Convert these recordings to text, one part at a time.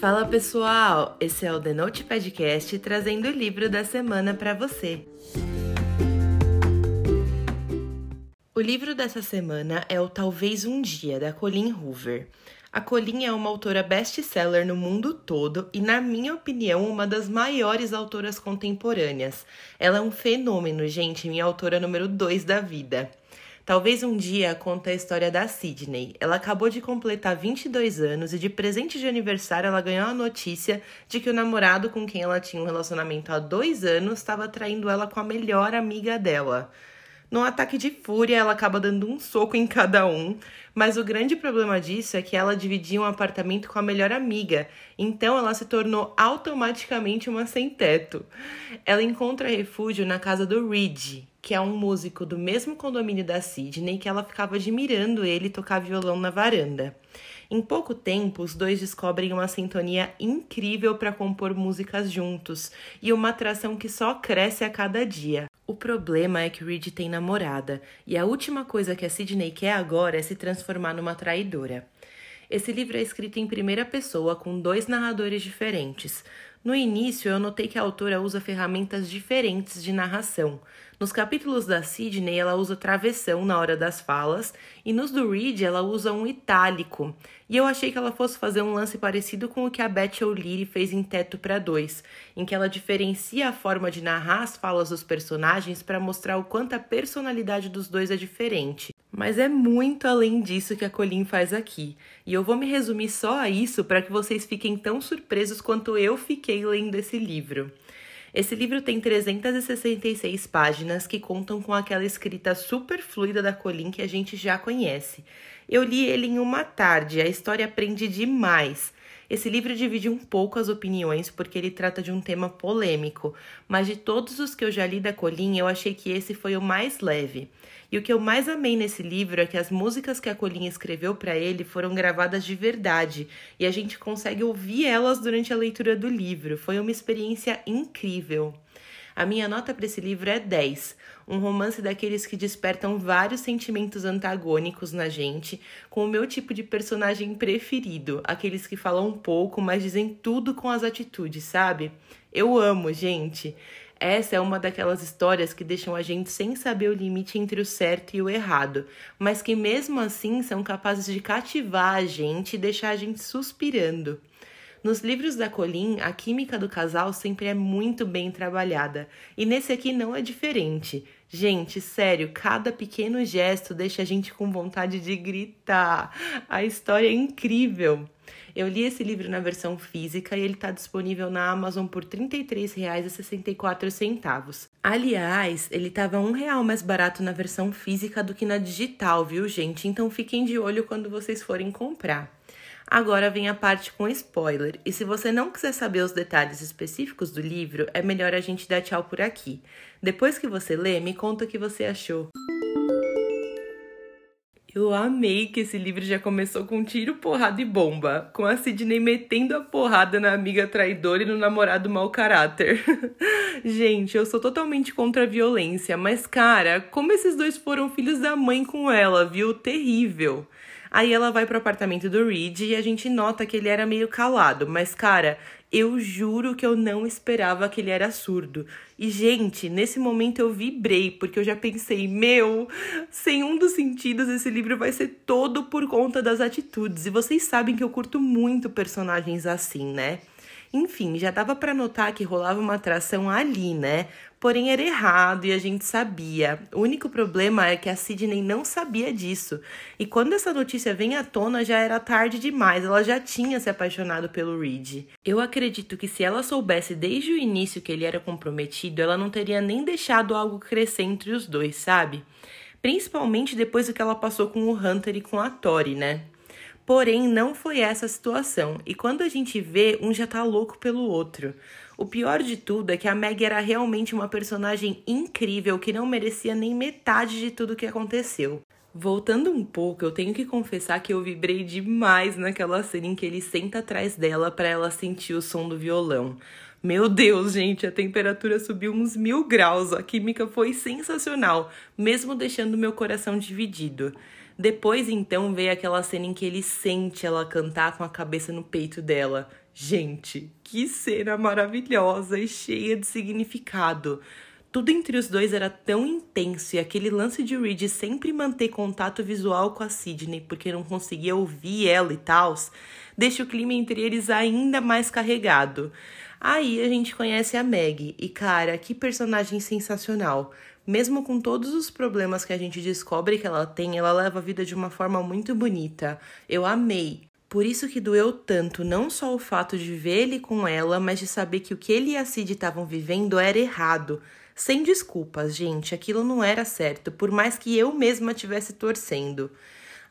Fala pessoal, esse é o The Note Podcast trazendo o livro da semana para você. O livro dessa semana é o Talvez um Dia, da Colleen Hoover. A Colleen é uma autora best-seller no mundo todo e, na minha opinião, uma das maiores autoras contemporâneas. Ela é um fenômeno, gente, minha autora número 2 da vida. Talvez um dia conta a história da Sidney. Ela acabou de completar 22 anos e de presente de aniversário ela ganhou a notícia de que o namorado com quem ela tinha um relacionamento há dois anos estava traindo ela com a melhor amiga dela. Num ataque de fúria, ela acaba dando um soco em cada um, mas o grande problema disso é que ela dividia um apartamento com a melhor amiga, então ela se tornou automaticamente uma sem-teto. Ela encontra refúgio na casa do Reed, que é um músico do mesmo condomínio da Sidney, que ela ficava admirando ele tocar violão na varanda. Em pouco tempo, os dois descobrem uma sintonia incrível para compor músicas juntos e uma atração que só cresce a cada dia. O problema é que Reed tem namorada e a última coisa que a Sidney quer agora é se transformar numa traidora. Esse livro é escrito em primeira pessoa com dois narradores diferentes. No início, eu notei que a autora usa ferramentas diferentes de narração. Nos capítulos da Sidney, ela usa travessão na hora das falas, e nos do Reed, ela usa um itálico. E eu achei que ela fosse fazer um lance parecido com o que a Beth O'Leary fez em Teto para Dois, em que ela diferencia a forma de narrar as falas dos personagens para mostrar o quanto a personalidade dos dois é diferente. Mas é muito além disso que a Colleen faz aqui. E eu vou me resumir só a isso para que vocês fiquem tão surpresos quanto eu fiquei lendo esse livro. Esse livro tem 366 páginas que contam com aquela escrita super fluida da Colleen que a gente já conhece. Eu li ele em uma tarde, a história prende demais. Esse livro divide um pouco as opiniões porque ele trata de um tema polêmico, mas de todos os que eu já li da Colin, eu achei que esse foi o mais leve. E o que eu mais amei nesse livro é que as músicas que a Colin escreveu para ele foram gravadas de verdade e a gente consegue ouvir elas durante a leitura do livro. Foi uma experiência incrível. A minha nota para esse livro é 10, um romance daqueles que despertam vários sentimentos antagônicos na gente, com o meu tipo de personagem preferido, aqueles que falam pouco, mas dizem tudo com as atitudes, sabe? Eu amo, gente. Essa é uma daquelas histórias que deixam a gente sem saber o limite entre o certo e o errado, mas que mesmo assim são capazes de cativar a gente e deixar a gente suspirando. Nos livros da Colin, a química do casal sempre é muito bem trabalhada, e nesse aqui não é diferente. Gente, sério, cada pequeno gesto deixa a gente com vontade de gritar. A história é incrível. Eu li esse livro na versão física e ele está disponível na Amazon por R$ 33,64. Aliás, ele estava um real mais barato na versão física do que na digital, viu, gente? Então fiquem de olho quando vocês forem comprar. Agora vem a parte com spoiler, e se você não quiser saber os detalhes específicos do livro, é melhor a gente dar tchau por aqui. Depois que você lê, me conta o que você achou. Eu amei que esse livro já começou com tiro, porrada e bomba, com a Sidney metendo a porrada na amiga traidora e no namorado mau caráter. Gente, eu sou totalmente contra a violência, mas cara, como esses dois foram filhos da mãe com ela, viu? Terrível. Aí ela vai pro apartamento do Reed e a gente nota que ele era meio calado, mas cara, eu juro que eu não esperava que ele era surdo. E, gente, nesse momento eu vibrei, porque eu já pensei, meu, sem um dos sentidos, esse livro vai ser todo por conta das atitudes. E vocês sabem que eu curto muito personagens assim, né? Enfim, já dava para notar que rolava uma atração ali, né? Porém era errado e a gente sabia. O único problema é que a Sidney não sabia disso. E quando essa notícia vem à tona, já era tarde demais. Ela já tinha se apaixonado pelo Reed. Eu acredito que se ela soubesse desde o início que ele era comprometido, ela não teria nem deixado algo crescer entre os dois, sabe? Principalmente depois do que ela passou com o Hunter e com a Tori, né? Porém, não foi essa a situação, e quando a gente vê, um já tá louco pelo outro. O pior de tudo é que a Meg era realmente uma personagem incrível que não merecia nem metade de tudo que aconteceu. Voltando um pouco, eu tenho que confessar que eu vibrei demais naquela cena em que ele senta atrás dela para ela sentir o som do violão. Meu Deus, gente, a temperatura subiu uns mil graus, a química foi sensacional, mesmo deixando meu coração dividido. Depois, então, veio aquela cena em que ele sente ela cantar com a cabeça no peito dela. Gente, que cena maravilhosa e cheia de significado. Tudo entre os dois era tão intenso e aquele lance de Reed sempre manter contato visual com a Sidney porque não conseguia ouvir ela e tal, deixa o clima entre eles ainda mais carregado. Aí a gente conhece a Meg e cara, que personagem sensacional. Mesmo com todos os problemas que a gente descobre que ela tem, ela leva a vida de uma forma muito bonita. Eu amei. Por isso que doeu tanto, não só o fato de ver ele com ela, mas de saber que o que ele e a Cid estavam vivendo era errado. Sem desculpas, gente, aquilo não era certo, por mais que eu mesma tivesse torcendo.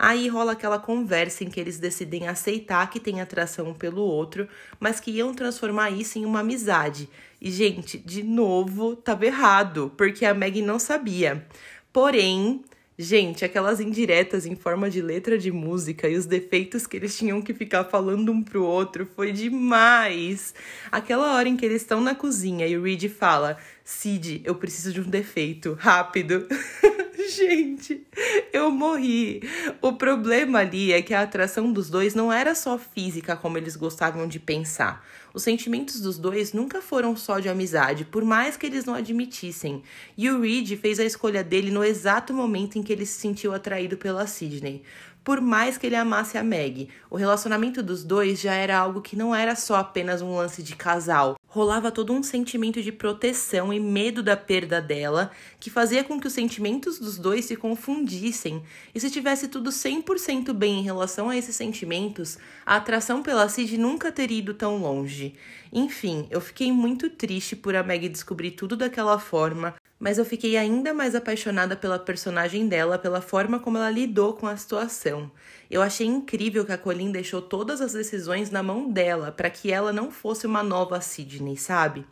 Aí rola aquela conversa em que eles decidem aceitar que tem atração um pelo outro, mas que iam transformar isso em uma amizade. E, gente, de novo, tava errado, porque a Meg não sabia. Porém, Gente, aquelas indiretas em forma de letra de música e os defeitos que eles tinham que ficar falando um pro outro foi demais. Aquela hora em que eles estão na cozinha e o Reed fala: Cid, eu preciso de um defeito, rápido. Gente, eu morri. O problema ali é que a atração dos dois não era só física como eles gostavam de pensar. Os sentimentos dos dois nunca foram só de amizade, por mais que eles não admitissem. E o Reed fez a escolha dele no exato momento em que ele se sentiu atraído pela Sidney. Por mais que ele amasse a Meg, o relacionamento dos dois já era algo que não era só apenas um lance de casal. Rolava todo um sentimento de proteção e medo da perda dela, que fazia com que os sentimentos dos dois se confundissem. E se tivesse tudo 100% bem em relação a esses sentimentos, a atração pela Cid nunca teria ido tão longe. Enfim, eu fiquei muito triste por a Meg descobrir tudo daquela forma, mas eu fiquei ainda mais apaixonada pela personagem dela, pela forma como ela lidou com a situação. Eu achei incrível que a Colin deixou todas as decisões na mão dela, para que ela não fosse uma nova Sidney, sabe?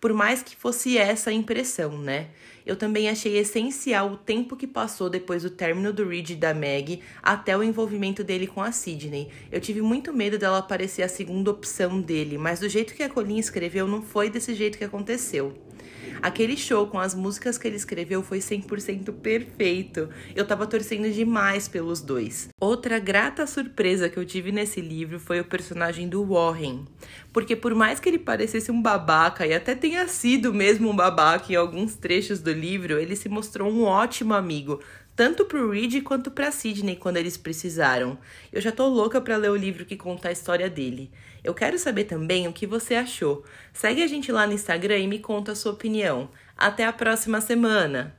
Por mais que fosse essa a impressão, né? Eu também achei essencial o tempo que passou depois do término do Reed e da Meg até o envolvimento dele com a Sidney. Eu tive muito medo dela parecer a segunda opção dele, mas do jeito que a Colin escreveu, não foi desse jeito que aconteceu. Aquele show com as músicas que ele escreveu foi 100% perfeito. Eu tava torcendo demais pelos dois. Outra grata surpresa que eu tive nesse livro foi o personagem do Warren. Porque por mais que ele parecesse um babaca e até tenha sido mesmo um babaca em alguns trechos do livro, ele se mostrou um ótimo amigo, tanto pro Reed quanto pra Sidney quando eles precisaram. Eu já tô louca para ler o livro que conta a história dele. Eu quero saber também o que você achou. Segue a gente lá no Instagram e me conta a sua opinião. Até a próxima semana!